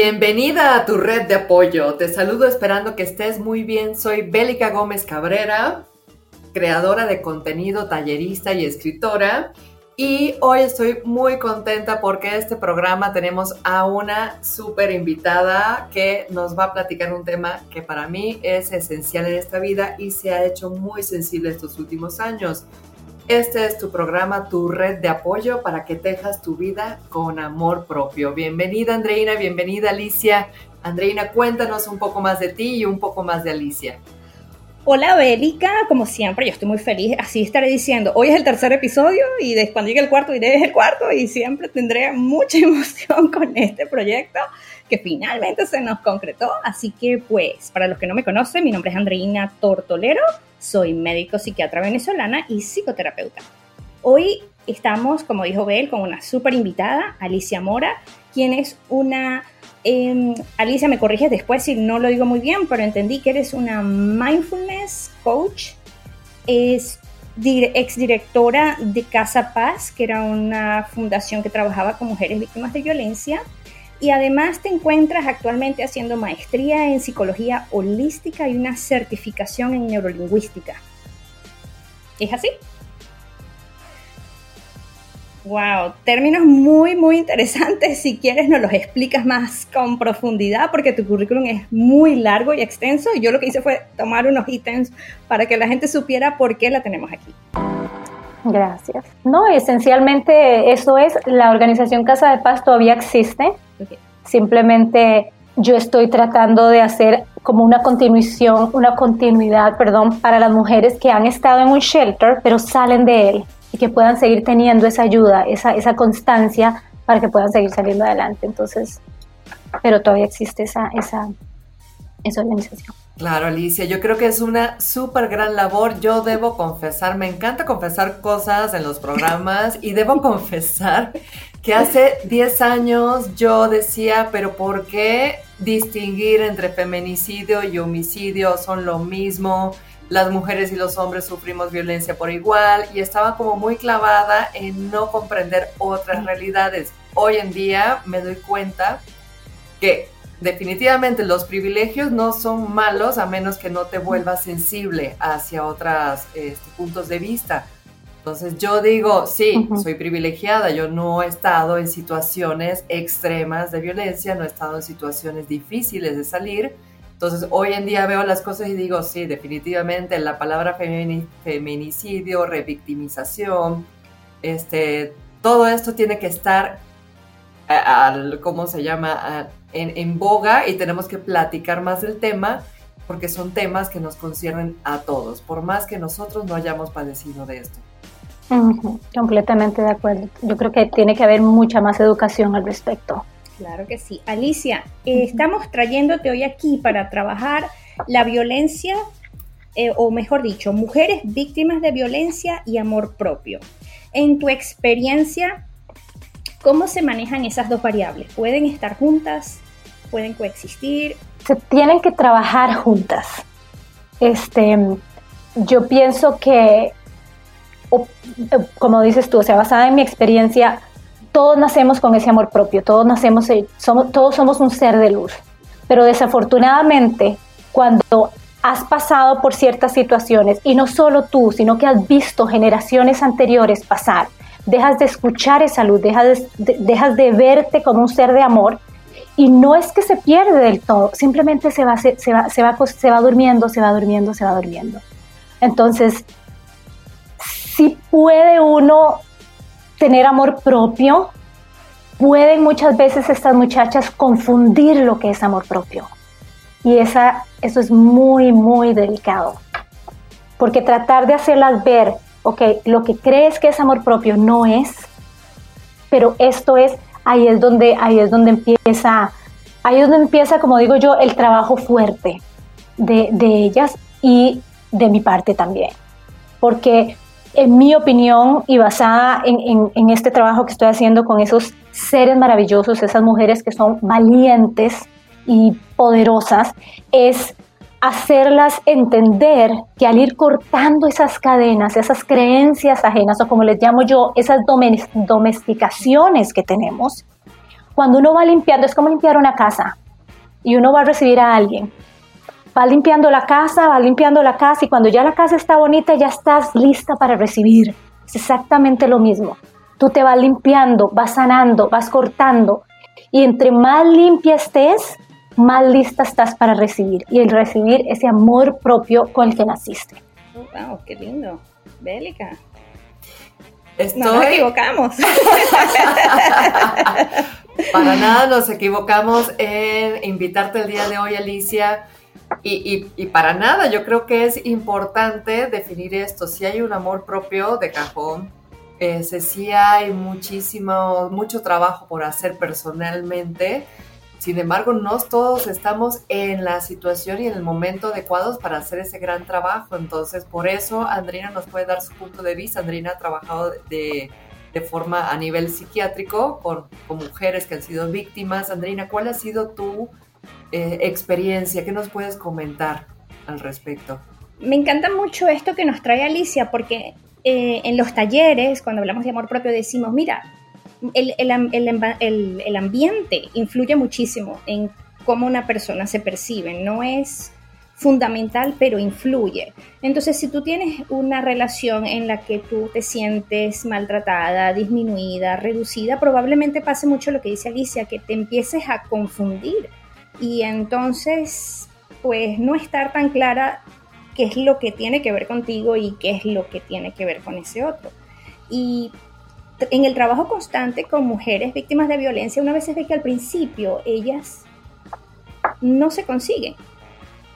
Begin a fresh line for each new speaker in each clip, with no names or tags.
Bienvenida a tu red de apoyo. Te saludo esperando que estés muy bien. Soy Bélica Gómez Cabrera, creadora de contenido, tallerista y escritora. Y hoy estoy muy contenta porque este programa tenemos a una súper invitada que nos va a platicar un tema que para mí es esencial en esta vida y se ha hecho muy sensible estos últimos años. Este es tu programa, tu red de apoyo para que tejas tu vida con amor propio. Bienvenida Andreina, bienvenida Alicia. Andreina, cuéntanos un poco más de ti y un poco más de Alicia.
Hola Bélica, como siempre, yo estoy muy feliz, así estaré diciendo, hoy es el tercer episodio y después cuando llegue el cuarto diré es el cuarto y siempre tendré mucha emoción con este proyecto que finalmente se nos concretó. Así que pues, para los que no me conocen, mi nombre es Andreina Tortolero, soy médico psiquiatra venezolana y psicoterapeuta. Hoy estamos, como dijo Bel, con una súper invitada, Alicia Mora, quien es una... Em, Alicia, me corriges después si no lo digo muy bien, pero entendí que eres una mindfulness coach, es exdirectora de Casa Paz, que era una fundación que trabajaba con mujeres víctimas de violencia, y además te encuentras actualmente haciendo maestría en psicología holística y una certificación en neurolingüística. ¿Es así? Wow, términos muy, muy interesantes. Si quieres, nos los explicas más con profundidad, porque tu currículum es muy largo y extenso. Y yo lo que hice fue tomar unos ítems para que la gente supiera por qué la tenemos aquí.
Gracias. No, esencialmente eso es, la organización Casa de Paz todavía existe. Simplemente yo estoy tratando de hacer como una continuación, una continuidad, perdón, para las mujeres que han estado en un shelter, pero salen de él y que puedan seguir teniendo esa ayuda, esa, esa constancia para que puedan seguir saliendo adelante. Entonces, pero todavía existe esa, esa, esa organización.
Claro, Alicia, yo creo que es una súper gran labor. Yo debo confesar, me encanta confesar cosas en los programas y debo confesar que hace 10 años yo decía, pero ¿por qué distinguir entre feminicidio y homicidio? Son lo mismo las mujeres y los hombres sufrimos violencia por igual y estaba como muy clavada en no comprender otras realidades. Hoy en día me doy cuenta que definitivamente los privilegios no son malos a menos que no te vuelvas sensible hacia otros este, puntos de vista. Entonces yo digo, sí, soy privilegiada, yo no he estado en situaciones extremas de violencia, no he estado en situaciones difíciles de salir, entonces, hoy en día veo las cosas y digo, sí, definitivamente la palabra feminicidio, revictimización, este, todo esto tiene que estar, al, ¿cómo se llama?, en, boga y tenemos que platicar más del tema porque son temas que nos conciernen a todos, por más que nosotros no hayamos padecido de esto.
Completamente de acuerdo. Yo creo que tiene que haber mucha más educación al respecto.
Claro que sí. Alicia, eh, estamos trayéndote hoy aquí para trabajar la violencia, eh, o mejor dicho, mujeres víctimas de violencia y amor propio. En tu experiencia, ¿cómo se manejan esas dos variables? ¿Pueden estar juntas? ¿Pueden coexistir?
Se tienen que trabajar juntas. Este, yo pienso que, como dices tú, o sea, basada en mi experiencia, todos nacemos con ese amor propio, todos nacemos, eh, somos, todos somos un ser de luz. Pero desafortunadamente, cuando has pasado por ciertas situaciones, y no solo tú, sino que has visto generaciones anteriores pasar, dejas de escuchar esa luz, dejas de, verte como un ser de amor, y no es que se pierde del todo, simplemente se va, se, se va durmiendo, se va durmiendo, se va durmiendo. Entonces, si puede uno tener amor propio, pueden muchas veces estas muchachas confundir lo que es amor propio. Y esa, eso es muy, muy delicado. Porque tratar de hacerlas ver, ok, lo que crees que es amor propio no es, pero esto es, ahí es donde, ahí es donde empieza, ahí es donde empieza, como digo yo, el trabajo fuerte de, de ellas y de mi parte también. Porque en mi opinión y basada en, este trabajo que estoy haciendo con esos seres maravillosos, esas mujeres que son valientes y poderosas, es hacerlas entender que al ir cortando esas cadenas, esas creencias ajenas, o como les llamo yo, esas domesticaciones que tenemos, cuando uno va limpiando, es como limpiar una casa y uno va a recibir a alguien. Va limpiando la casa, va limpiando la casa y cuando ya la casa está bonita ya estás lista para recibir. Es exactamente lo mismo. Tú te vas limpiando, vas sanando, vas cortando y entre más limpia estés, más lista estás para recibir y el recibir ese amor propio con el que naciste.
Oh, wow, qué lindo. Bélica.
Estoy...
No nos equivocamos.
Para nada nos equivocamos en invitarte el día de hoy, Alicia. Y, para nada, yo creo que es importante definir esto. Si hay un amor propio de cajón, eh, si hay muchísimo, mucho trabajo por hacer personalmente. Sin embargo, no todos estamos en la situación y en el momento adecuados para hacer ese gran trabajo. Entonces, por eso Andrina nos puede dar su punto de vista. Andrina ha trabajado de, de forma a nivel psiquiátrico con, con, mujeres que han sido víctimas. Andrina, ¿cuál ha sido tu eh, experiencia? ¿Qué nos puedes comentar al respecto?
Me encanta mucho esto que nos trae Alicia porque eh, en los talleres, cuando hablamos de amor propio, decimos, mira, el, el, el, ambiente influye muchísimo en cómo una persona se percibe, no es fundamental, pero influye. Entonces, si tú tienes una relación en la que tú te sientes maltratada, disminuida, reducida, probablemente pase mucho lo que dice Alicia, que te empieces a confundir y entonces, pues no estar tan clara qué es lo que tiene que ver contigo y qué es lo que tiene que ver con ese otro. Y en el trabajo constante con mujeres víctimas de violencia, una vez ve que al principio ellas no se consiguen,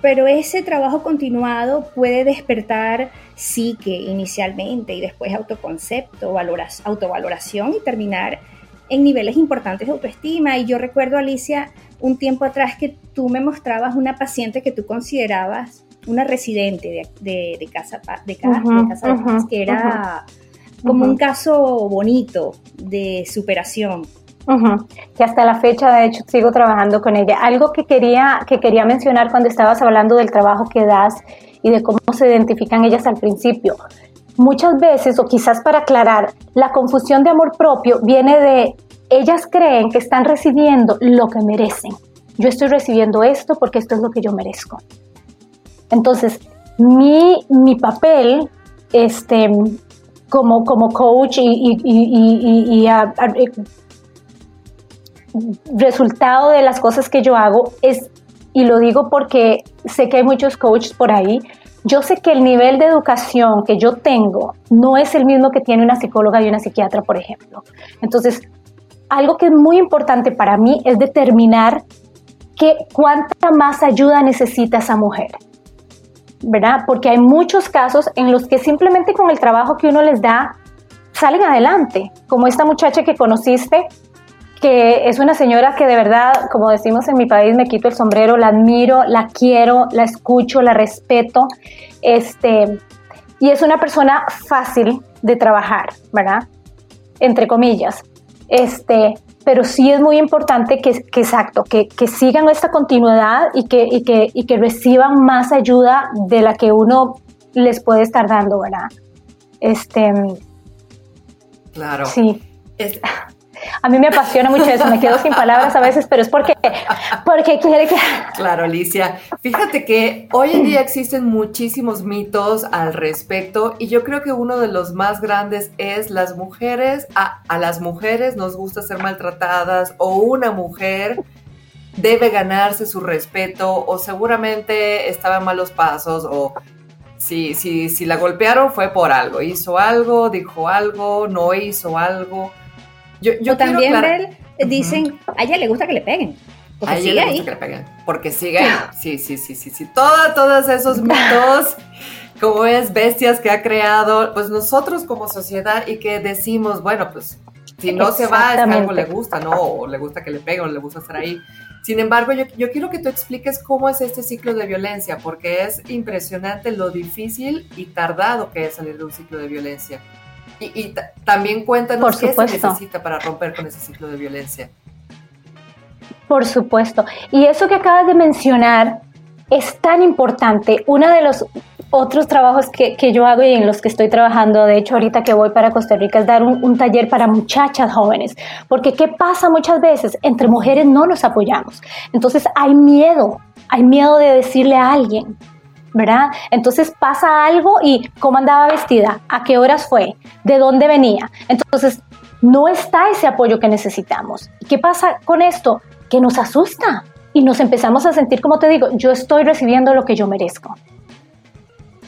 pero ese trabajo continuado puede despertar psique inicialmente y después autoconcepto, autovaloración y terminar en niveles importantes de autoestima. Y yo recuerdo, Alicia, un tiempo atrás que tú me mostrabas una paciente que tú considerabas una residente de, de, casa, de, casa, que era como un caso bonito de superación.
Que hasta la fecha, de hecho, sigo trabajando con ella. Algo que quería, que quería mencionar cuando estabas hablando del trabajo que das y de cómo se identifican ellas al principio. Muchas veces, o quizás para aclarar, la confusión de amor propio viene de ellas creen que están recibiendo lo que merecen. Yo estoy recibiendo esto porque esto es lo que yo merezco. Entonces, mi, mi papel este, como, como coach y, y, resultado de las cosas que yo hago es, y lo digo porque sé que hay muchos coaches por ahí, yo sé que el nivel de educación que yo tengo no es el mismo que tiene una psicóloga y una psiquiatra, por ejemplo. Entonces, algo que es muy importante para mí es determinar que, cuánta más ayuda necesita esa mujer. ¿verdad? Porque hay muchos casos en los que simplemente con el trabajo que uno les da salen adelante, como esta muchacha que conociste, que es una señora que de verdad, como decimos en mi país, me quito el sombrero, la admiro, la quiero, la escucho, la respeto, este, y es una persona fácil de trabajar, ¿verdad? Entre comillas. Este, pero sí es muy importante que, exacto, que, sigan esta continuidad y que, y que, y que reciban más ayuda de la que uno les puede estar dando, ¿verdad? Este,
claro.
Sí. A mí me apasiona mucho eso, me quedo sin palabras a veces, pero es porque, porque quiere que...
Claro, Alicia. Fíjate que hoy en día existen muchísimos mitos al respecto y yo creo que uno de los más grandes es las mujeres, a, a las mujeres nos gusta ser maltratadas o una mujer debe ganarse su respeto o seguramente estaba en malos pasos o si, si, si la golpearon fue por algo, hizo algo, dijo algo, no hizo algo.
Yo, también, Bel, dicen, a ella le gusta que le peguen.
a ella le gusta que le peguen. Porque sigue ahí. Sí, sí, sí, sí, sí. todos esos mitos, como es bestias que ha creado, pues nosotros como sociedad y que decimos, bueno, pues si no se va es que algo le gusta, ¿no? O le gusta que le peguen, o le gusta estar ahí. Sin embargo, yo, yo, quiero que tú expliques cómo es este ciclo de violencia, porque es impresionante lo difícil y tardado que es salir de un ciclo de violencia. Y, también cuéntanos qué se necesita para romper con ese ciclo de violencia.
Por supuesto. Y eso que acabas de mencionar es tan importante. Una de los otros trabajos que, que, yo hago y en los que estoy trabajando, de hecho ahorita que voy para Costa Rica, es dar un, un, taller para muchachas jóvenes. Porque ¿qué pasa muchas veces? Entre mujeres no nos apoyamos. Entonces hay miedo, hay miedo de decirle a alguien, ¿verdad? Entonces pasa algo y cómo andaba vestida, a qué horas fue, de dónde venía. Entonces no está ese apoyo que necesitamos. ¿Qué pasa con esto? Que nos asusta y nos empezamos a sentir, como te digo, yo estoy recibiendo lo que yo merezco.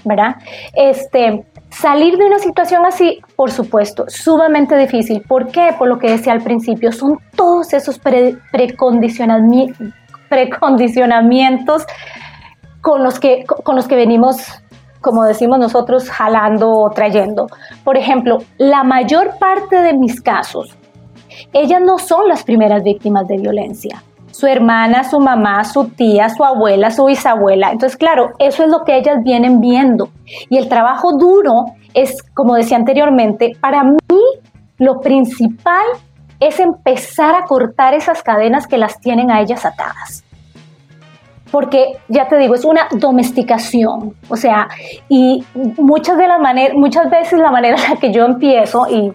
¿verdad? Este, salir de una situación así, por supuesto, sumamente difícil. ¿Por qué? Por lo que decía al principio, son todos esos precondicionamientos con los, que, con los que venimos, como decimos nosotros, jalando o trayendo. Por ejemplo, la mayor parte de mis casos, ellas no son las primeras víctimas de violencia su hermana, su mamá, su tía, su abuela, su bisabuela. Entonces, claro, eso es lo que ellas vienen viendo. Y el trabajo duro es, como decía anteriormente, para mí lo principal es empezar a cortar esas cadenas que las tienen a ellas atadas. Porque ya te digo, es una domesticación. O sea, y muchas de las maneras, muchas veces la manera en la que yo empiezo, y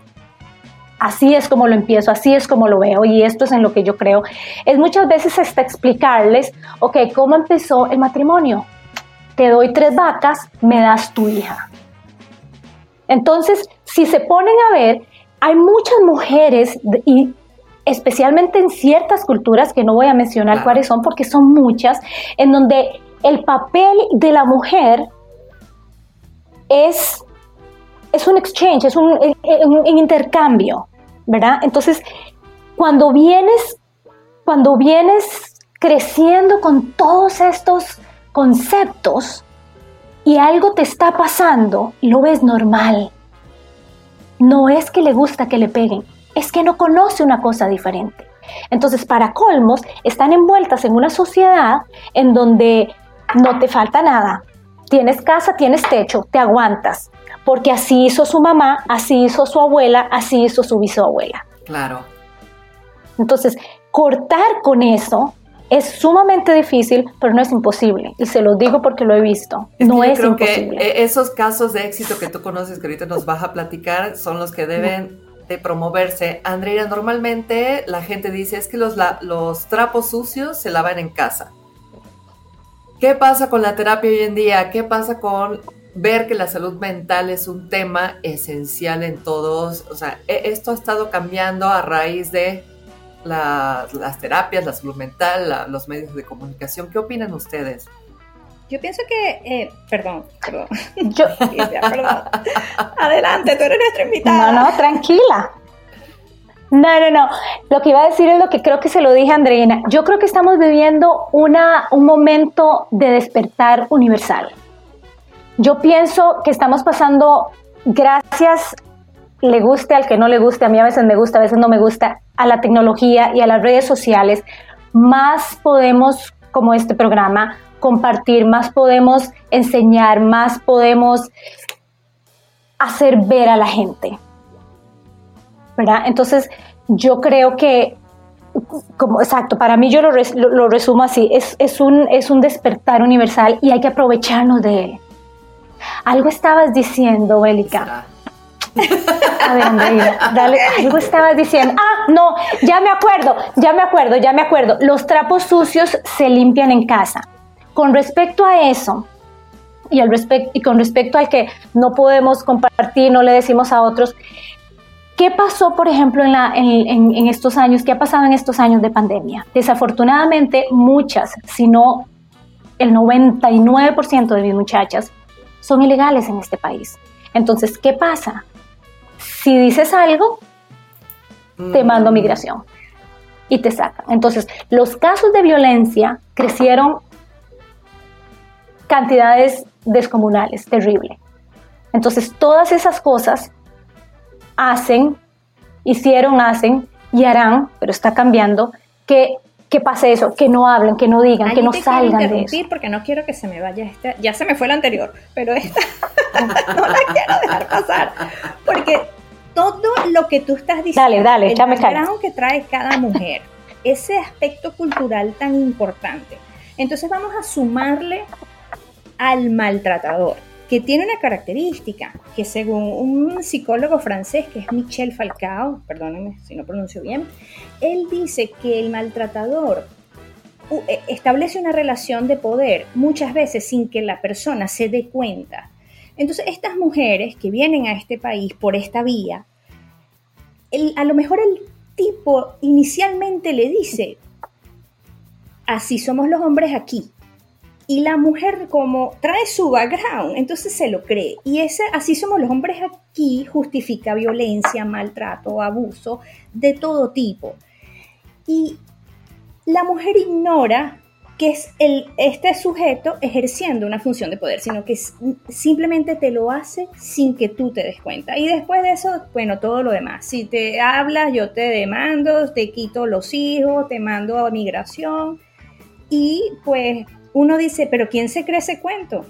así es como lo empiezo, así es como lo veo y esto es en lo que yo creo, es muchas veces hasta explicarles, ok, ¿cómo empezó el matrimonio? Te doy tres vacas, me das tu hija. Entonces, si se ponen a ver, hay muchas mujeres y especialmente en ciertas culturas que no voy a mencionar cuáles son porque son muchas, en donde el papel de la mujer es es un exchange, es un, intercambio, ¿verdad? Entonces, cuando vienes, cuando vienes creciendo con todos estos conceptos y algo te está pasando, lo ves normal. No es que le gusta que le peguen, es que no conoce una cosa diferente. Entonces, para colmos, están envueltas en una sociedad en donde no te falta nada. Tienes casa, tienes techo, te aguantas porque así hizo su mamá, así hizo su abuela, así hizo su bisabuela.
Claro.
Entonces, cortar con eso es sumamente difícil, pero no es imposible. Y se lo digo porque lo he visto. no es imposible.
Que esos casos de éxito que tú conoces, que ahorita nos vas a platicar, son los que deben de promoverse. Andrea, normalmente la gente dice es que los, los trapos sucios se lavan en casa. ¿Qué pasa con la terapia hoy en día? ¿Qué pasa con ver que la salud mental es un tema esencial en todos, o sea, e, esto ha estado cambiando a raíz de las terapias, la salud mental, los medios de comunicación. ¿Qué opinan ustedes?
Yo pienso que, eh, perdón, perdón. Yo, perdón. Adelante, tú eres nuestra invitada.
No, no, tranquila. No, no, no. Lo que iba a decir es lo que creo que se lo dije a Andreina. Yo creo que estamos viviendo una, un momento de despertar universal. Yo pienso que estamos pasando, gracias, le guste al que no le guste, a mí a veces me gusta, a veces no me gusta, a la tecnología y a las redes sociales, más podemos, como este programa, compartir, más podemos enseñar, más podemos hacer ver a la gente. ¿Verdad? Entonces, yo creo que, como exacto, para mí yo lo, resumo así, es, es, un, es un despertar universal y hay que aprovecharnos de él. Algo estabas diciendo, Bélica. A ver, Andrea, dale, algo estabas diciendo. Ah, no, ya me acuerdo, ya me acuerdo, ya me acuerdo. Los trapos sucios se limpian en casa. Con respecto a eso, y, al y con respecto al que no podemos compartir, no le decimos a otros, ¿qué pasó, por ejemplo, en, la, en, en estos años? ¿Qué ha pasado en estos años de pandemia? Desafortunadamente, muchas, si no el 99% de mis muchachas, son ilegales en este país. Entonces, ¿qué pasa? Si dices algo, te mando a migración y te sacan. Entonces, los casos de violencia crecieron cantidades descomunales, terrible. Entonces, todas esas cosas hacen, hicieron, hacen y harán, pero está cambiando, que que pase eso, que no hablen, que no digan, que no salgan de eso.
porque no quiero que se me vaya esta, ya se me fue la anterior, pero esta no la quiero dejar pasar, porque todo lo que tú estás diciendo,
dale, dale,
el background que trae cada mujer, ese aspecto cultural tan importante, entonces vamos a sumarle al maltratador. Que tiene una característica que según un psicólogo francés que es Michel Falcao, perdónenme si no pronuncio bien, él dice que el maltratador e, establece una relación de poder muchas veces sin que la persona se dé cuenta. Entonces, estas mujeres que vienen a este país por esta vía, a lo mejor el tipo inicialmente le dice, así somos los hombres aquí, y la mujer como trae su background, entonces se lo cree. Y ese, así somos los hombres aquí, justifica violencia, maltrato, abuso de todo tipo. Y la mujer ignora que es el, este sujeto ejerciendo una función de poder, sino que simplemente te lo hace sin que tú te des cuenta. Y después de eso, bueno, todo lo demás. Si te hablas, yo te demando, te quito los hijos, te mando a migración. Y pues uno dice, pero ¿quién se cree ese cuento?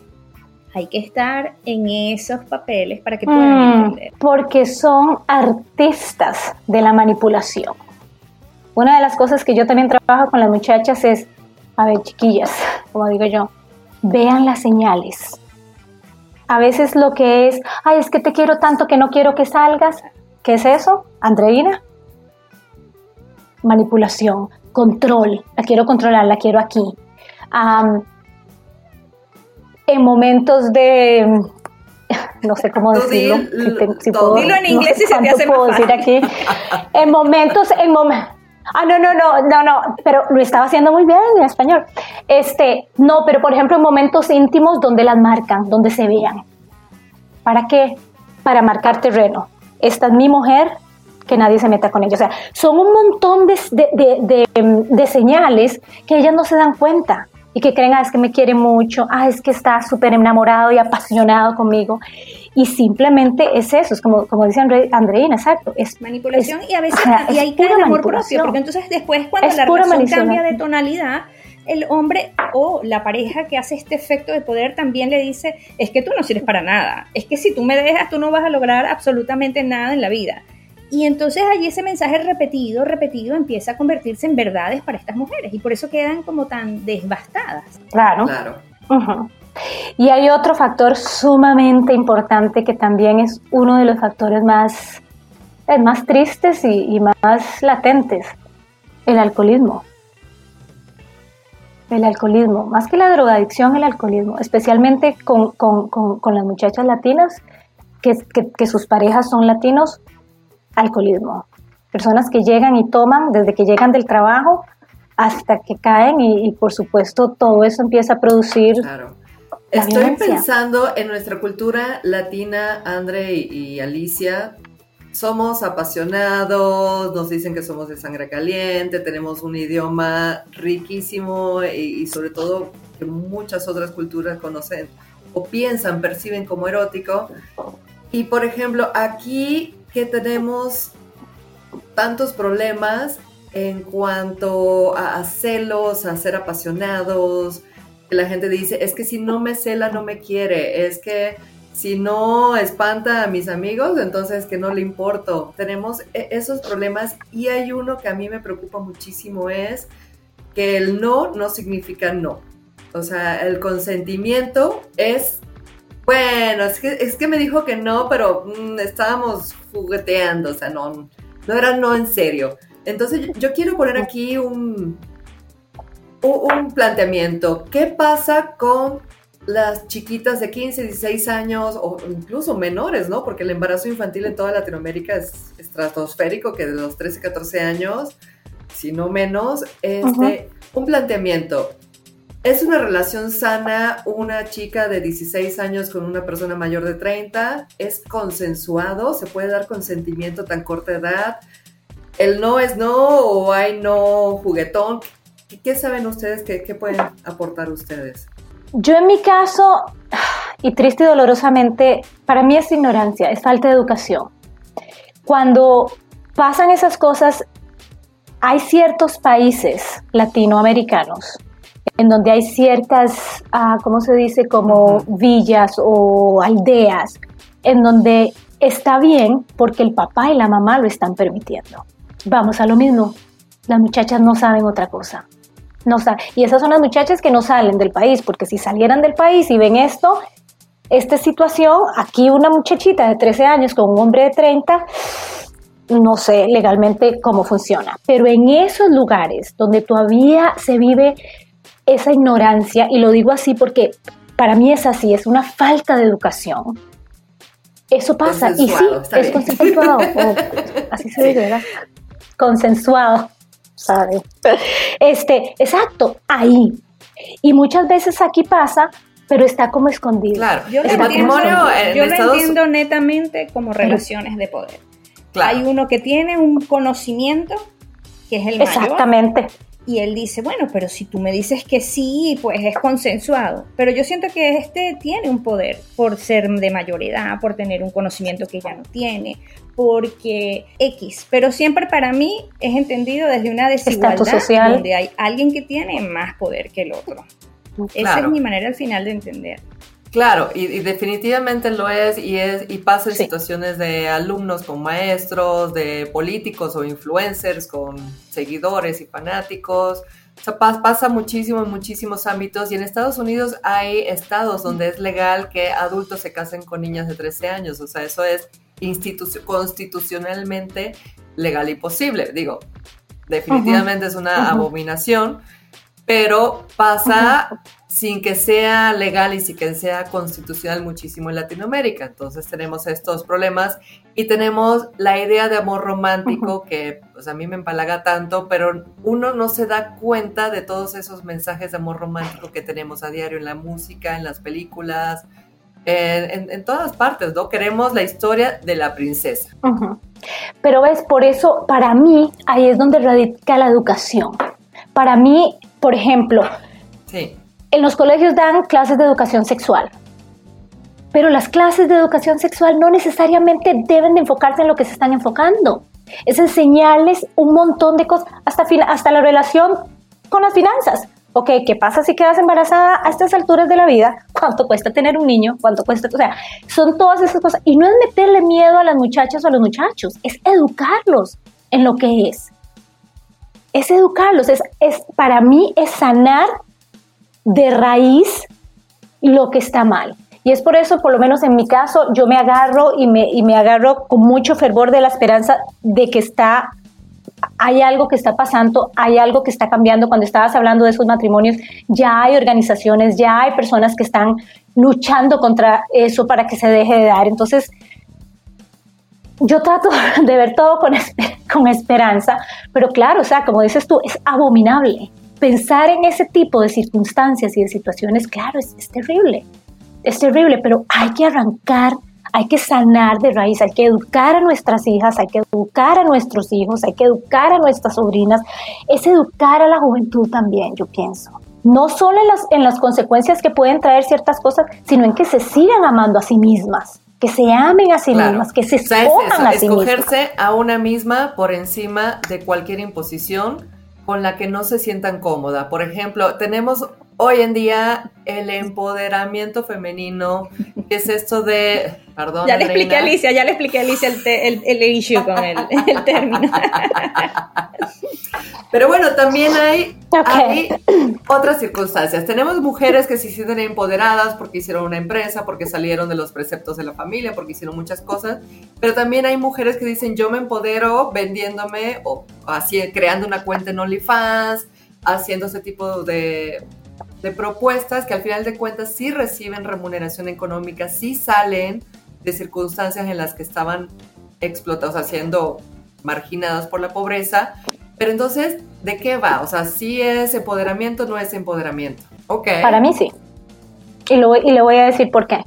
Hay que estar en esos papeles para que puedan mm, entender.
Porque son artistas de la manipulación. Una de las cosas que yo también trabajo con las muchachas es, a ver, chiquillas, como digo yo, vean las señales. A veces lo que es, ay, es que te quiero tanto que no quiero que salgas. ¿Qué es eso, Andreina? Manipulación, control. La quiero controlar, la quiero aquí en momentos de no sé cómo decirlo,
si, puedo, dilo en inglés y se te hace puedo decir aquí.
En momentos, en momentos, ah, no, no, no, no, no, pero lo estaba haciendo muy bien en español. Este, no, pero por ejemplo en momentos íntimos donde las marcan, donde se vean. ¿Para qué? Para marcar terreno. Esta es mi mujer, que nadie se meta con ella. O sea, son un montón de, de, de señales que ellas no se dan cuenta y que creen, ah, es que me quiere mucho, ah, es que está súper enamorado y apasionado conmigo. Y simplemente es eso, es como, como dice Andreina, exacto. Es
manipulación y a veces y hay cae el amor propio, porque entonces después cuando la relación cambia de tonalidad, el hombre o la pareja que hace este efecto de poder también le dice, es que tú no sirves para nada, es que si tú me dejas, tú no vas a lograr absolutamente nada en la vida. Y entonces allí ese mensaje repetido, repetido, empieza a convertirse en verdades para estas mujeres y por eso quedan como tan desbastadas.
Claro. claro. Y hay otro factor sumamente importante que también es uno de los factores más, eh, más tristes y, más latentes, el alcoholismo. El alcoholismo, más que la drogadicción, el alcoholismo, especialmente con, las muchachas latinas, que, que sus parejas son latinos, alcoholismo. Personas que llegan y toman desde que llegan del trabajo hasta que caen y, por supuesto todo eso empieza a producir... Claro.
Estoy pensando en nuestra cultura latina, Andre y, Alicia, somos apasionados, nos dicen que somos de sangre caliente, tenemos un idioma riquísimo y, y, sobre todo que muchas otras culturas conocen o piensan, perciben como erótico. Y por ejemplo, aquí que tenemos tantos problemas en cuanto a, celos, a ser apasionados. La gente dice, es que si no me cela, no me quiere. Es que si no espanta a mis amigos, entonces que no le importo. Tenemos e, esos problemas y hay uno que a mí me preocupa muchísimo es que el no no significa no. O sea, el consentimiento es bueno, es que, es que me dijo que no, pero mm, estábamos jugueteando, o sea, no, no era no en serio. Entonces yo quiero poner aquí un, un planteamiento. ¿Qué pasa con las chiquitas de 15, 16 años o incluso menores, ¿no? Porque el embarazo infantil en toda Latinoamérica es estratosférico, que de los 13, 14 años, si no menos, este, un planteamiento. ¿Es una relación sana una chica de 16 años con una persona mayor de 30? ¿Es consensuado? ¿Se puede dar consentimiento tan corta edad? ¿El no es no o hay no juguetón? ¿Qué saben ustedes? ¿Qué, qué pueden aportar ustedes?
Yo en mi caso, y triste y dolorosamente, para mí es ignorancia, es falta de educación. Cuando pasan esas cosas, hay ciertos países latinoamericanos en donde hay ciertas, ah, ¿cómo se dice?, como villas o aldeas, en donde está bien porque el papá y la mamá lo están permitiendo. Vamos a lo mismo, las muchachas no saben otra cosa. No y esas son las muchachas que no salen del país, porque si salieran del país y ven esto, esta situación, aquí una muchachita de 13 años con un hombre de 30, no sé legalmente cómo funciona, pero en esos lugares donde todavía se vive esa ignorancia, y lo digo así porque para mí es así, es una falta de educación. Eso pasa, y sí, es consensuado, así se dice, ¿verdad? Consensuado, ¿sabe? Este, exacto, ahí. Y muchas veces aquí pasa pero está como escondido.
Claro,
yo el matrimonio yo lo entiendo netamente como relaciones de poder. Hay uno que tiene un conocimiento, que es el mayor. Y él dice, bueno, pero si tú me dices que sí, pues es consensuado. Pero yo siento que este tiene un poder por ser de mayor edad, por tener un conocimiento que ya no tiene, porque X. Pero siempre para mí es entendido desde una desigualdad social. donde hay alguien que tiene más poder que el otro. Esa es mi manera al final de entender.
Claro, y, definitivamente lo es y es y pasa en situaciones de alumnos con maestros, de políticos o influencers con seguidores y fanáticos. O sea, pasa muchísimo en muchísimos ámbitos y en Estados Unidos hay estados donde es legal que adultos se casen con niñas de 13 años. O sea, eso es constitucionalmente legal y posible. Digo, definitivamente es una abominación pero pasa sin que sea legal y sin que sea constitucional muchísimo en Latinoamérica. Entonces tenemos estos problemas y tenemos la idea de amor romántico que pues, a mí me empalaga tanto, pero uno no se da cuenta de todos esos mensajes de amor romántico que tenemos a diario en la música, en las películas, en, todas partes, ¿no? Queremos la historia de la princesa.
Pero es por eso, para mí, ahí es donde radica la educación. Para mí, por ejemplo, en los colegios dan clases de educación sexual, pero las clases de educación sexual no necesariamente deben de enfocarse en lo que se están enfocando. Es enseñarles un montón de cosas, hasta, hasta la relación con las finanzas. Ok, ¿qué pasa si quedas embarazada a estas alturas de la vida? ¿Cuánto cuesta tener un niño? ¿Cuánto cuesta? O sea, son todas esas cosas. Y no es meterle miedo a las muchachas o a los muchachos, es educarlos en lo que es es educarlos, es, es, para mí es sanar de raíz lo que está mal. Y es por eso, por lo menos en mi caso, yo me agarro y me, y me agarro con mucho fervor de la esperanza de que está, hay algo que está pasando, hay algo que está cambiando. Cuando estabas hablando de esos matrimonios, ya hay organizaciones, ya hay personas que están luchando contra eso para que se deje de dar. Entonces, yo trato de ver todo con, esperanza, pero claro, o sea, como dices tú, es abominable. Pensar en ese tipo de circunstancias y de situaciones, claro, es, terrible, es terrible, pero hay que arrancar hay que sanar de raíz, hay que educar a nuestras hijas, hay que educar a nuestros hijos, hay que educar a nuestras sobrinas, es educar a la juventud también, yo pienso. No solo en las consecuencias que pueden traer ciertas cosas, sino en que se sigan amando a sí mismas que se amen a sí mismas, que se escojan a sí
mismas. Escogerse a una misma por encima de cualquier imposición con la que no se sientan cómoda. Por ejemplo, tenemos hoy en día el empoderamiento femenino, que es esto de, perdón.
Ya le expliqué a Alicia, ya le expliqué a Alicia el, el, issue con el, el término.
Pero bueno, también hay, hay, otras circunstancias. Tenemos mujeres que se sienten empoderadas porque hicieron una empresa, porque salieron de los preceptos de la familia, porque hicieron muchas cosas. Pero también hay mujeres que dicen yo me empodero vendiéndome o así, creando una cuenta en OnlyFans, haciendo ese tipo de, de propuestas que al final de cuentas sí reciben remuneración económica, sí salen de circunstancias en las que estaban explotados, haciendo marginados por la pobreza pero entonces, ¿de qué va? O sea, ¿sí es empoderamiento o no es empoderamiento? Ok.
Para mí sí. Y, lo, y le voy a decir por qué.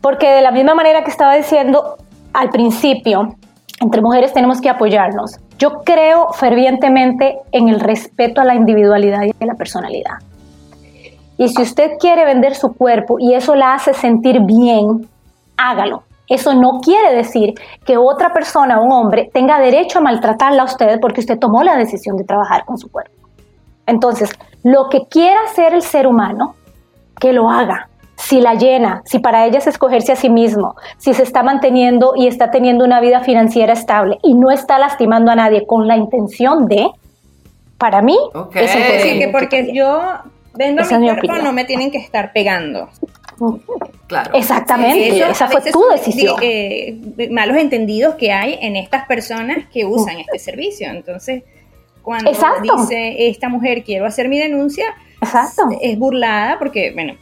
Porque de la misma manera que estaba diciendo al principio, entre mujeres tenemos que apoyarnos. Yo creo fervientemente en el respeto a la individualidad y a la personalidad. Y si usted quiere vender su cuerpo y eso la hace sentir bien, hágalo. Eso no quiere decir que otra persona, un hombre, tenga derecho a maltratarla a usted porque usted tomó la decisión de trabajar con su cuerpo. Entonces, lo que quiera hacer el ser humano, que lo haga. Si la llena, si para ella es escogerse a sí mismo, si se está manteniendo y está teniendo una vida financiera estable y no está lastimando a nadie con la intención de, para mí,
es decir, que porque yo vendo mi cuerpo no me tienen que estar pegando.
Claro. Exactamente, esa fue tu decisión.
Eh, malos entendidos que hay en estas personas que usan este servicio. Entonces, cuando dice esta mujer quiero hacer mi denuncia, es burlada porque, bueno,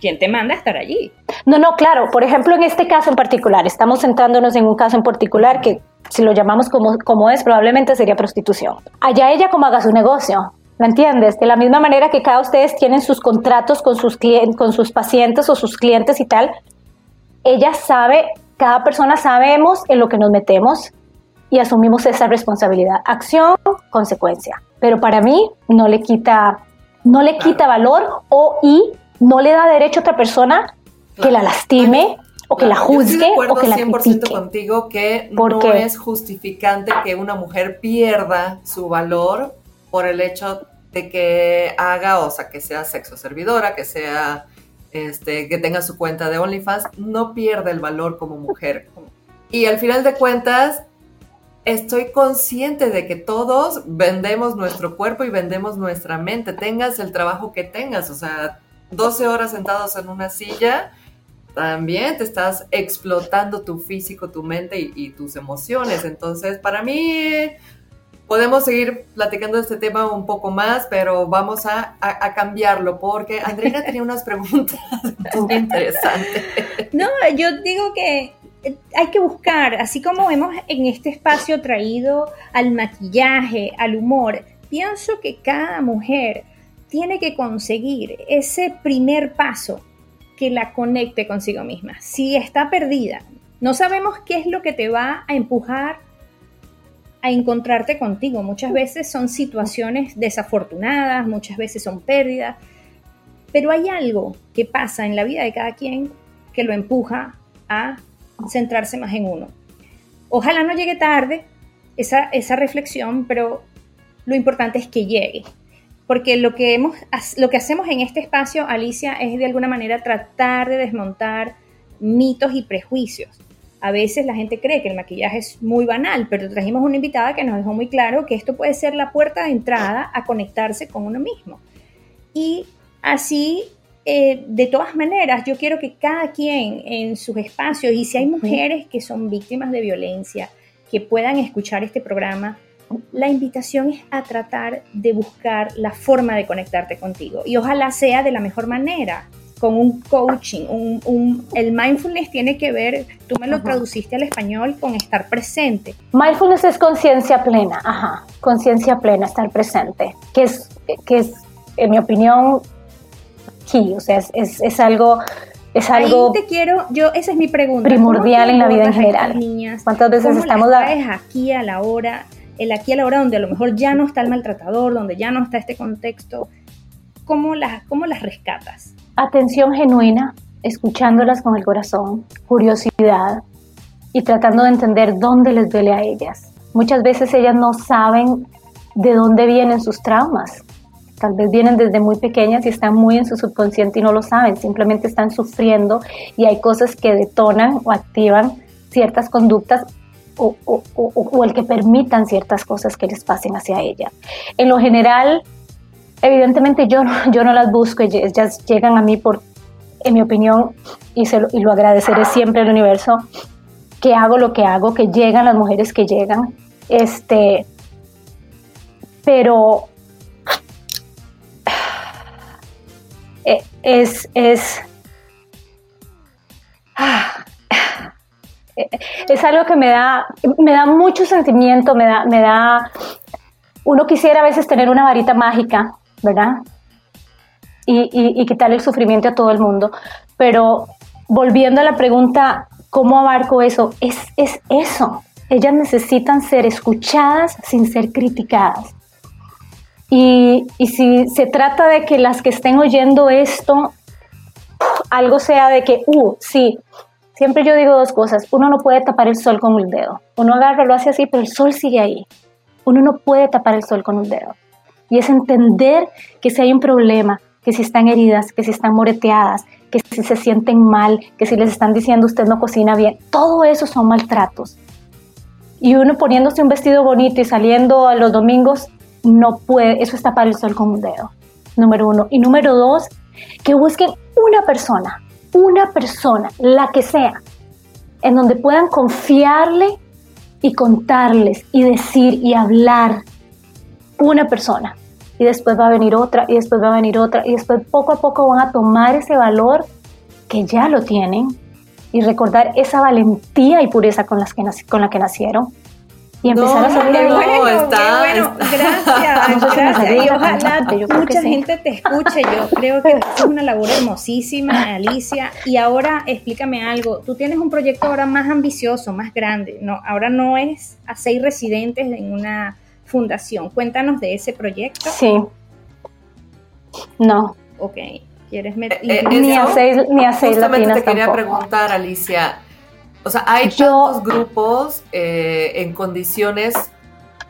¿quién te manda a estar allí?
No, no, claro. Por ejemplo, en este caso en particular, estamos centrándonos en un caso en particular que, si lo llamamos como, como es, probablemente sería prostitución. Allá ella como haga su negocio. ¿Me entiendes? De la misma manera que cada ustedes tienen sus contratos con sus, con sus pacientes o sus clientes y tal, ella sabe, cada persona sabemos en lo que nos metemos y asumimos esa responsabilidad. Acción, consecuencia. Pero para mí no le quita, no le quita valor o y no le da derecho a otra persona que la lastime o que la juzgue o que la 100%
contigo que no es justificante que una mujer pierda su valor por el hecho de que haga, o sea, que sea sexo servidora, que sea, este, que tenga su cuenta de OnlyFans, no pierde el valor como mujer. Y al final de cuentas, estoy consciente de que todos vendemos nuestro cuerpo y vendemos nuestra mente, tengas el trabajo que tengas, o sea, 12 horas sentados en una silla, también te estás explotando tu físico, tu mente y, tus emociones. Entonces, para mí, podemos seguir platicando de este tema un poco más, pero vamos a, cambiarlo porque Andreina tenía unas preguntas muy interesantes.
No, yo digo que hay que buscar, así como hemos en este espacio traído al maquillaje, al humor, pienso que cada mujer tiene que conseguir ese primer paso que la conecte consigo misma. Si está perdida, no sabemos qué es lo que te va a empujar a encontrarte contigo. Muchas veces son situaciones desafortunadas, muchas veces son pérdidas, pero hay algo que pasa en la vida de cada quien que lo empuja a centrarse más en uno. Ojalá no llegue tarde esa, esa reflexión, pero lo importante es que llegue porque lo que, hemos, lo que hacemos en este espacio, Alicia, es de alguna manera tratar de desmontar mitos y prejuicios. A veces la gente cree que el maquillaje es muy banal, pero trajimos una invitada que nos dejó muy claro que esto puede ser la puerta de entrada a conectarse con uno mismo. Y así, eh, de todas maneras, yo quiero que cada quien en sus espacios, y si hay mujeres que son víctimas de violencia, que puedan escuchar este programa, la invitación es a tratar de buscar la forma de conectarte contigo. Y ojalá sea de la mejor manera, con un coaching, un, el mindfulness tiene que ver, tú me lo traduciste al español con estar presente.
Mindfulness es conciencia plena, ajá, conciencia plena, estar presente, que es, que es, en mi opinión, key, o sea, es, es, algo... Es algo
Ahí te quiero, yo, esa es mi pregunta.
Primordial en la vida en general. Niñas, ¿Cuántas veces estamos
las aquí a la hora el aquí a la hora donde a lo mejor ya no está el maltratador, donde ya no está este contexto, ¿cómo las, cómo las rescatas?
Atención genuina, escuchándolas con el corazón, curiosidad y tratando de entender dónde les duele a ellas. Muchas veces ellas no saben de dónde vienen sus traumas. Tal vez vienen desde muy pequeñas y están muy en su subconsciente y no lo saben, simplemente están sufriendo y hay cosas que detonan o activan ciertas conductas o, el que permitan ciertas cosas que les pasen hacia ella. En lo general, evidentemente yo, yo no las busco, ellas llegan a mí por, en mi opinión, y, se lo, agradeceré siempre al universo, que hago lo que hago, que llegan las mujeres que llegan, este, pero eh, es, es, ah, es algo que me da, me da mucho sentimiento, me da, me da, uno quisiera a veces tener una varita mágica, ¿verdad? Y, y, quitarle el sufrimiento a todo el mundo. Pero volviendo a la pregunta, ¿cómo abarco eso? Es, es eso. Ellas necesitan ser escuchadas sin ser criticadas. Y, y si se trata de que las que estén oyendo esto, algo sea de que, uh, sí, Siempre yo digo dos cosas. Uno no puede tapar el sol con un dedo. Uno agarra, lo hace así, pero el sol sigue ahí. Uno no puede tapar el sol con un dedo. Y es entender que si hay un problema, que si están heridas, que si están moreteadas, que si se sienten mal, que si les están diciendo usted no cocina bien, todo eso son maltratos. Y uno poniéndose un vestido bonito y saliendo a los domingos, no puede, eso es tapar el sol con un dedo, número uno. Y número dos, que busquen una persona una persona, la que sea, en donde puedan confiarle y contarles y decir y hablar una persona. Y después va a venir otra, y después va a venir otra, y después poco a poco van a tomar ese valor que ya lo tienen y recordar esa valentía y pureza con, las que, con la que nacieron y empezar a salir
qué bueno, está, bueno. Gracias, gracias. Y ojalá mucha gente te escuche. Yo creo que es una labor hermosísima, Alicia. Y ahora explícame algo. Tú tienes un proyecto ahora más ambicioso, más grande. No, ahora no es a seis residentes en una fundación. Cuéntanos de ese proyecto.
Sí. No.
Ok. ¿Quieres meter?
Eh, eh, ni, a seis, ni a seis
Justamente te quería preguntar, Alicia o sea, hay tantos grupos eh, en condiciones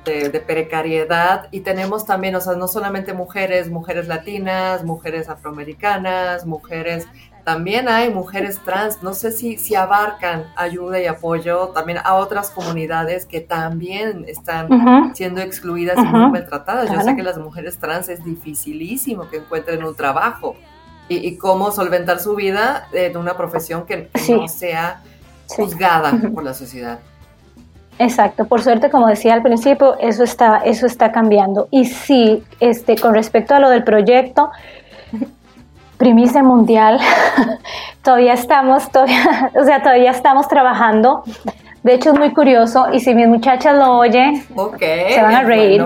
de, precariedad y tenemos también, o sea, no solamente mujeres, mujeres latinas, mujeres afroamericanas, mujeres, también hay mujeres trans, no sé si, si abarcan ayuda y apoyo también a otras comunidades que también están siendo excluidas y muy maltratadas. Yo sé que las mujeres trans es dificilísimo que encuentren un trabajo y, cómo solventar su vida en una profesión que, no sea juzgada por la sociedad.
Exacto, por suerte, como decía al principio, eso está, eso está cambiando. Y sí, este, con respecto a lo del proyecto, primicia mundial, todavía estamos, todavía, o sea, todavía estamos trabajando. De hecho, es muy curioso, y si mis muchachas lo oyen, se van a reír.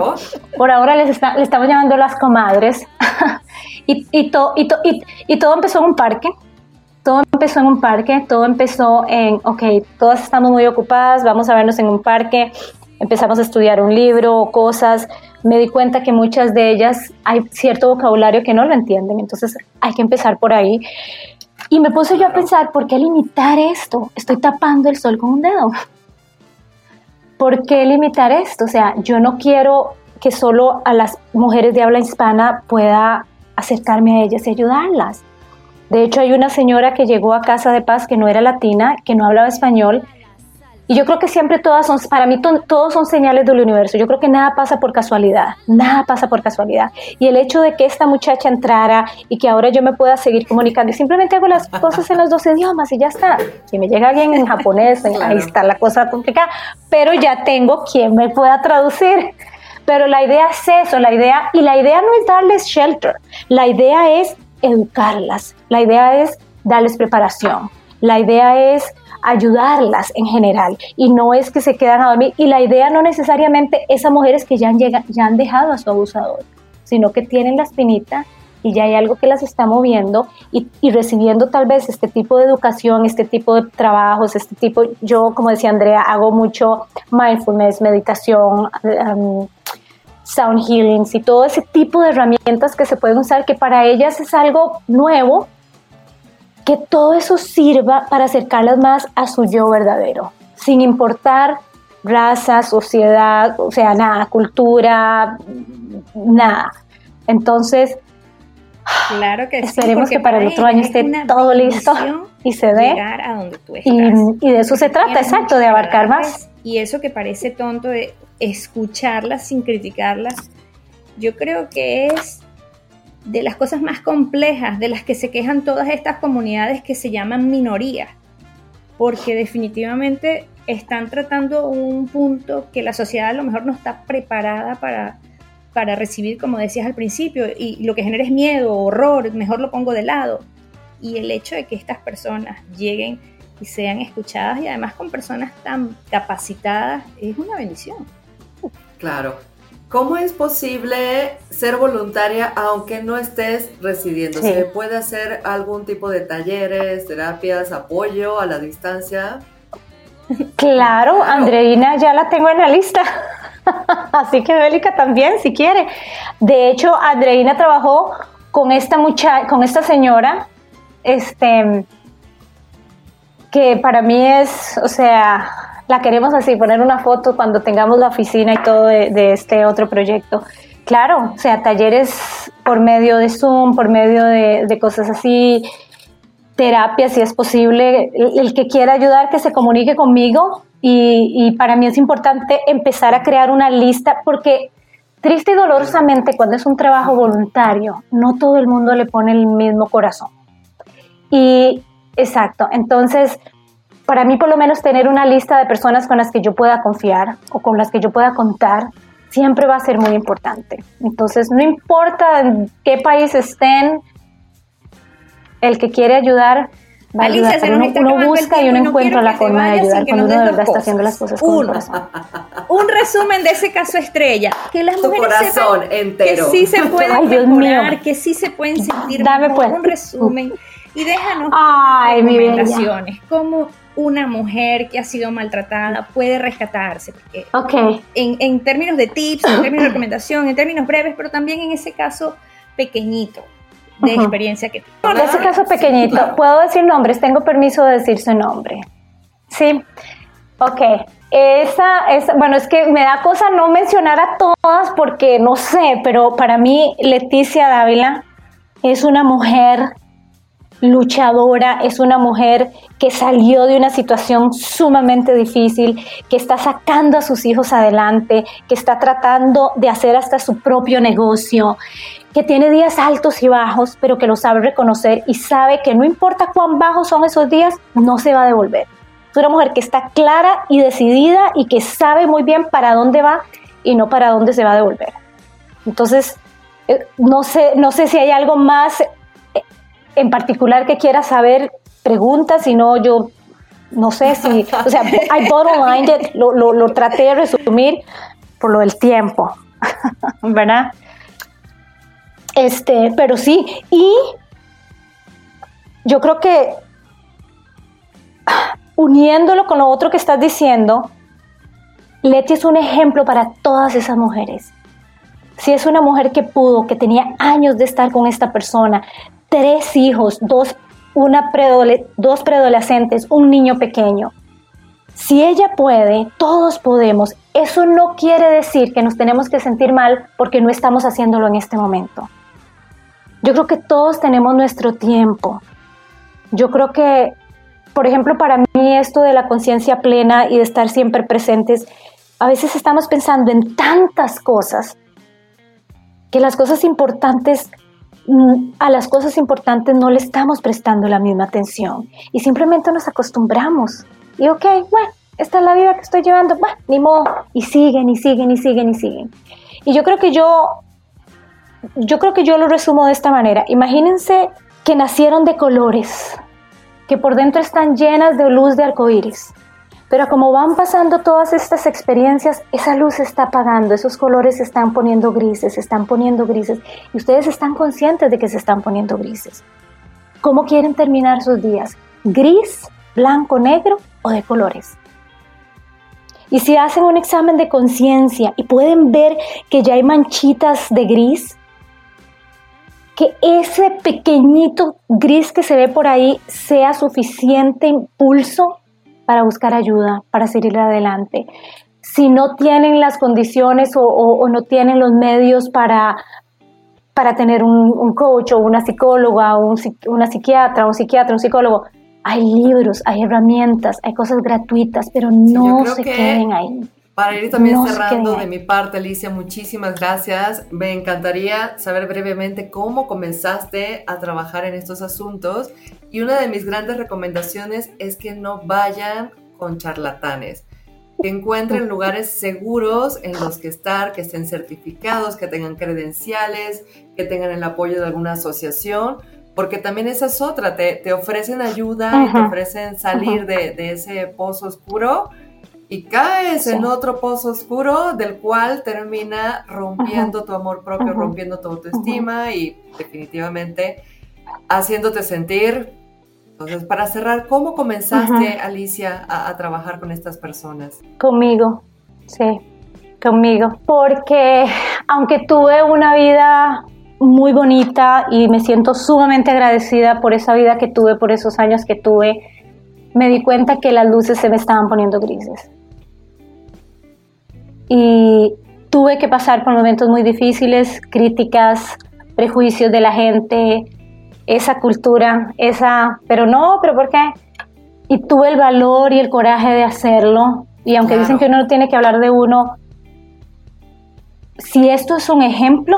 Por ahora les, está, les estamos llamando las comadres. y, y, y, y todo empezó en un parque todo empezó en un parque, todo empezó en, ok, todas estamos muy ocupadas, vamos a vernos en un parque, empezamos a estudiar un libro o cosas, me di cuenta que muchas de ellas hay cierto vocabulario que no lo entienden, entonces hay que empezar por ahí. Y me puse yo a pensar, ¿por qué limitar esto? Estoy tapando el sol con un dedo. ¿Por qué limitar esto? O sea, yo no quiero que solo a las mujeres de habla hispana pueda acercarme a ellas y ayudarlas. De hecho, hay una señora que llegó a Casa de Paz que no era latina, que no hablaba español. Y yo creo que siempre todas son, para mí todos son señales del universo. Yo creo que nada pasa por casualidad, nada pasa por casualidad. Y el hecho de que esta muchacha entrara y que ahora yo me pueda seguir comunicando y simplemente hago las cosas en los dos idiomas y ya está. Si me llega alguien en japonés, ahí está la cosa complicada, pero ya tengo quien me pueda traducir. Pero la idea es eso, la idea, y la idea no es darles shelter, la idea es educarlas, la idea es darles preparación, la idea es ayudarlas en general. Y no es que se quedan a dormir. Y la idea no necesariamente es mujeres que ya han, llegado, ya han dejado a su abusador, sino que tienen la espinita y ya hay algo que las está moviendo y, recibiendo tal vez este tipo de educación, este tipo de trabajos, este tipo, yo como decía Andrea, hago mucho mindfulness, meditación, um, sound healings y todo ese tipo de herramientas que se pueden usar, que para ellas es algo nuevo, que todo eso sirva para acercarlas más a su yo verdadero, sin importar raza, sociedad, o sea, nada, cultura, nada. Entonces,
claro que
esperemos que para el otro año esté todo listo y se dé. Y, y, de eso se trata, exacto, de abarcar más.
Y eso que parece tonto de escucharlas sin criticarlas, yo creo que es de las cosas más complejas de las que se quejan todas estas comunidades que se llaman minorías, porque definitivamente están tratando un punto que la sociedad a lo mejor no está preparada para, para recibir, como decías al principio, y lo que genera es miedo, horror, mejor lo pongo de lado. Y el hecho de que estas personas lleguen y sean escuchadas y además con personas tan capacitadas es una bendición.
Claro. ¿Cómo es posible ser voluntaria aunque no estés residiendo? ¿Se puede hacer algún tipo de talleres, terapias, apoyo a la distancia?
Claro, Andreina ya la tengo en la lista. Así que Bélica también, si quiere. De hecho, Andreina trabajó con esta mucha con esta señora, este, que para mí es, o sea, la queremos así, poner una foto cuando tengamos la oficina y todo de, este otro proyecto. Claro, o sea, talleres por medio de Zoom, por medio de, cosas así, terapia si es posible. El, que quiera ayudar, que se comunique conmigo. Y, y para mí es importante empezar a crear una lista porque triste y dolorosamente cuando es un trabajo voluntario, no todo el mundo le pone el mismo corazón. Y Exacto. Entonces, para mí por lo menos tener una lista de personas con las que yo pueda confiar o con las que yo pueda contar siempre va a ser muy importante. Entonces, no importa en qué país estén, el que quiere ayudar va a ayudar. uno, busca y uno encuentra la forma de ayudar cuando uno de verdad está haciendo las cosas con
uno, Un resumen de ese caso estrella. Que las tu corazón entero. Que sí se pueden Ay, mejorar, que sí se pueden sentir
Dame pues.
Un resumen. Y déjanos Ay, recomendaciones. Como una mujer que ha sido maltratada puede rescatarse.
Porque
en, en términos de tips, en términos de recomendación, en términos breves, pero también en ese caso pequeñito de experiencia que
En ese caso pequeñito, ¿puedo decir nombres? Tengo permiso de decir su nombre. Sí. Ok. Esa, esa, bueno, es que me da cosa no mencionar a todas porque no sé, pero para mí Leticia Dávila es una mujer luchadora, es una mujer que salió de una situación sumamente difícil, que está sacando a sus hijos adelante, que está tratando de hacer hasta su propio negocio, que tiene días altos y bajos, pero que lo sabe reconocer y sabe que no importa cuán bajos son esos días, no se va a devolver. Es una mujer que está clara y decidida y que sabe muy bien para dónde va y no para dónde se va a devolver. Entonces, eh, no sé, no sé si hay algo más en particular que quiera saber, pregunta, si no yo no sé si, o sea, I bottom line lo, lo, lo traté de resumir por lo del tiempo, ¿verdad? Este, pero sí, y yo creo que uniéndolo con lo otro que estás diciendo, Leti es un ejemplo para todas esas mujeres. Si es una mujer que pudo, que tenía años de estar con esta persona, tres hijos, dos, una dos preadolescentes, un niño pequeño. Si ella puede, todos podemos. Eso no quiere decir que nos tenemos que sentir mal porque no estamos haciéndolo en este momento. Yo creo que todos tenemos nuestro tiempo. Yo creo que, por ejemplo, para mí esto de la conciencia plena y de estar siempre presentes, a veces estamos pensando en tantas cosas que las cosas importantes, a las cosas importantes no le estamos prestando la misma atención y simplemente nos acostumbramos. Y ok, bueno, esta es la vida que estoy llevando, bueno, ni modo, y siguen y siguen y siguen y siguen. Y yo creo que yo yo creo que yo lo resumo de esta manera. Imagínense que nacieron de colores, que por dentro están llenas de luz de arcoíris. Pero como van pasando todas estas experiencias, esa luz se está apagando, esos colores se están poniendo grises, se están poniendo grises, y ustedes están conscientes de que se están poniendo grises. ¿Cómo quieren terminar sus días? ¿Gris, blanco, negro o de colores? Y si hacen un examen de conciencia y pueden ver que ya hay manchitas de gris, que ese pequeñito gris que se ve por ahí sea suficiente impulso para buscar ayuda, para seguir adelante. Si no tienen las condiciones o, no tienen los medios para, para tener un, coach o una psicóloga o una psiquiatra o un psiquiatra, un psicólogo, hay libros, hay herramientas, hay cosas gratuitas, pero no se queden ahí.
Para ir también cerrando de mi parte, Alicia, muchísimas gracias. Me encantaría saber brevemente cómo comenzaste a trabajar en estos asuntos. Y una de mis grandes recomendaciones es que no vayan con charlatanes. Que encuentren lugares seguros en los que estar, que estén certificados, que tengan credenciales, que tengan el apoyo de alguna asociación, porque también esa es otra, te, ofrecen ayuda y te ofrecen salir de, de ese pozo oscuro y caes en otro pozo oscuro del cual termina rompiendo tu amor propio, rompiendo tu autoestima y definitivamente haciéndote sentir. Entonces, para cerrar, ¿cómo comenzaste, Alicia, a, trabajar con estas personas?
Conmigo, sí, conmigo. Porque aunque tuve una vida muy bonita y me siento sumamente agradecida por esa vida que tuve, por esos años que tuve, me di cuenta que las luces se me estaban poniendo grises y tuve que pasar por momentos muy difíciles, críticas, prejuicios de la gente, esa cultura, esa, pero no, pero ¿por qué? Y tuve el valor y el coraje de hacerlo. Y aunque dicen que uno no tiene que hablar de uno, si esto es un ejemplo,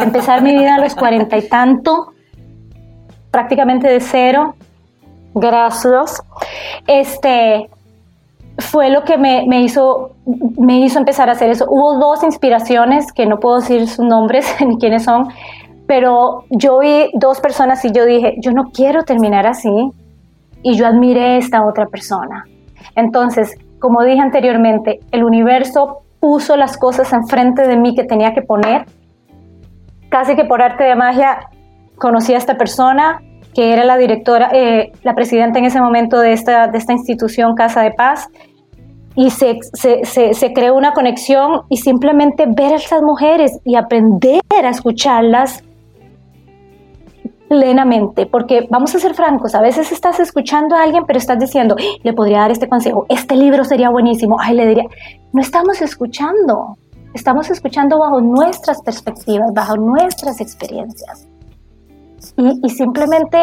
empezar mi vida a los cuarenta y tanto, prácticamente de cero, Gracias. Este fue lo que me, hizo, me hizo empezar a hacer eso. Hubo dos inspiraciones, que no puedo decir sus nombres ni quiénes son, pero yo vi dos personas y yo dije, yo no quiero terminar así. Y yo admiré a esta otra persona. Entonces, como dije anteriormente, el universo puso las cosas enfrente de mí que tenía que poner. Casi que por arte de magia conocí a esta persona, que era la directora, eh, la presidenta en ese momento de esta, de esta institución Casa de Paz, y se, se, se, se, creó una conexión y simplemente ver a estas mujeres y aprender a escucharlas plenamente, porque vamos a ser francos, a veces estás escuchando a alguien, pero estás diciendo, le podría dar este consejo, este libro sería buenísimo, ay, le diría, no estamos escuchando, estamos escuchando bajo nuestras perspectivas, bajo nuestras experiencias y, simplemente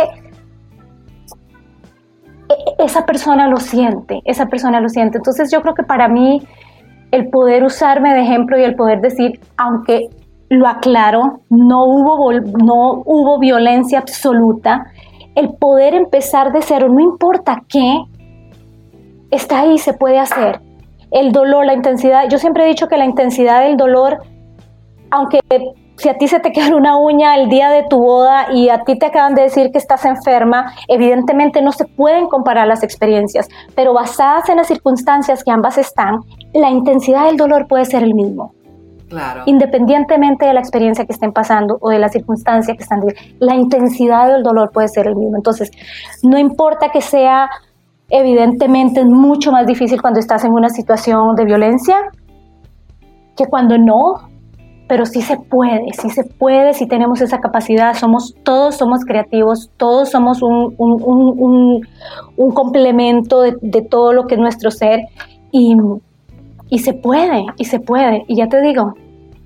e, e, esa persona lo siente, esa persona lo siente. Entonces yo creo que para mí el poder usarme de ejemplo y el poder decir, aunque lo aclaro, no hubo, no hubo violencia absoluta, el poder empezar de cero, no importa qué, está ahí, se puede hacer. El dolor, la intensidad, yo siempre he dicho que la intensidad del dolor, aunque si a ti se te queda una uña el día de tu boda y a ti te acaban de decir que estás enferma, evidentemente no se pueden comparar las experiencias, pero basadas en las circunstancias que ambas están, la intensidad del dolor puede ser el mismo. Claro. Independientemente de la experiencia que estén pasando o de la circunstancia que están viviendo, la intensidad del dolor puede ser el mismo. Entonces, no importa que sea, evidentemente es mucho más difícil cuando estás en una situación de violencia que cuando no, pero sí se puede, sí se puede, si tenemos esa capacidad, somos, todos somos creativos, todos somos un, complemento de, todo lo que es nuestro ser y, y se puede, y se puede, y ya te digo,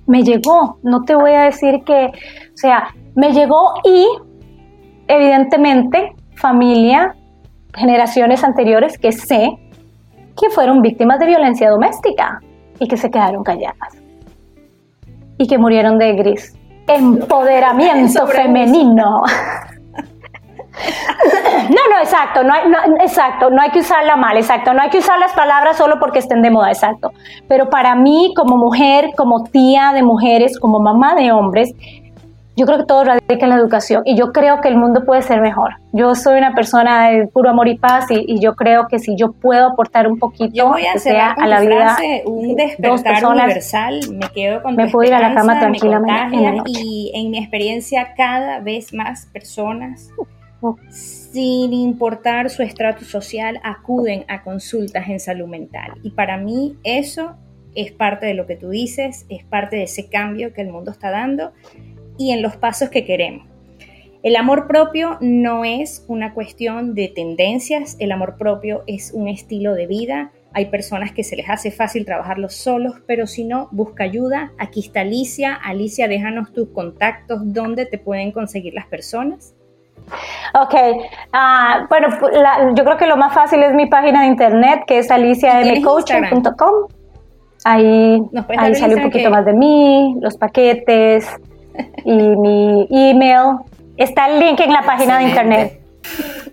me llegó, no te voy a decir que, o sea, me llegó y evidentemente familia, generaciones anteriores que sé que fueron víctimas de violencia doméstica y que se quedaron calladas y que murieron de gris. Empoderamiento femenino. No, no, exacto, no, hay, no, exacto, no hay que usarla mal, exacto, no hay que usar las palabras solo porque estén de moda, exacto. Pero para mí, como mujer, como tía de mujeres, como mamá de hombres, yo creo que todo radica en la educación y yo creo que el mundo puede ser mejor. Yo soy una persona de puro amor y paz y, yo creo que si yo puedo aportar un poquito
a sea a la vida un despertar universal, me quedo con
me puedo ir a la cama tranquilamente
y en mi experiencia cada vez más personas sin importar su estrato social acuden a consultas en salud mental. Y para mí eso es parte de lo que tú dices, es parte de ese cambio que el mundo está dando y en los pasos que queremos. El amor propio no es una cuestión de tendencias, el amor propio es un estilo de vida. Hay personas que se les hace fácil trabajarlo solos, pero si no, busca ayuda. Aquí está Alicia. Alicia, déjanos tus contactos, dónde te pueden conseguir las personas.
Ok, uh, bueno, yo creo que lo más fácil es mi página de internet, que es aliciamcoaching.com. Ahí, ahí sale un poquito más de mí, los paquetes, y mi email. Está el link en la página de internet.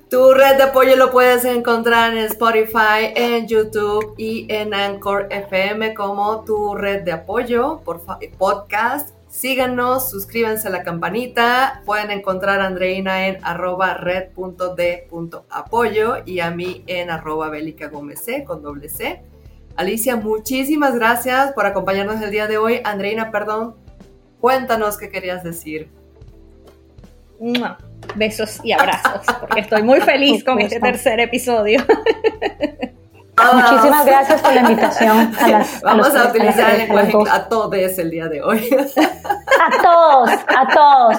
Tu red de apoyo lo puedes encontrar en Spotify, en YouTube y en Anchor FM como tu red de apoyo por podcast. Síganos, suscríbanse a la campanita. Pueden encontrar a Andreina en arroba red.d.apoyo y a mí en arroba bélica gómez con doble C. Alicia, muchísimas gracias por acompañarnos el día de hoy. Andreina, perdón, Cuéntanos qué querías decir.
Besos y abrazos, porque estoy muy feliz con este tercer episodio.
Muchísimas gracias por la invitación.
Vamos a, utilizar el lenguaje a todos el día de hoy.
A todos, a todos,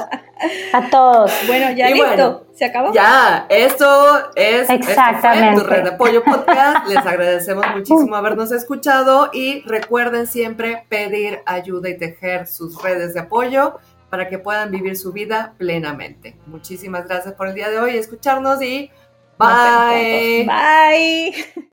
a todos.
Bueno, ya listo, se acabó.
Ya, esto es Exactamente. tu red de apoyo podcast. Les agradecemos muchísimo habernos escuchado y recuerden siempre pedir ayuda y tejer sus redes de apoyo para que puedan vivir su vida plenamente. Muchísimas gracias por el día de hoy, escucharnos y bye.
Bye.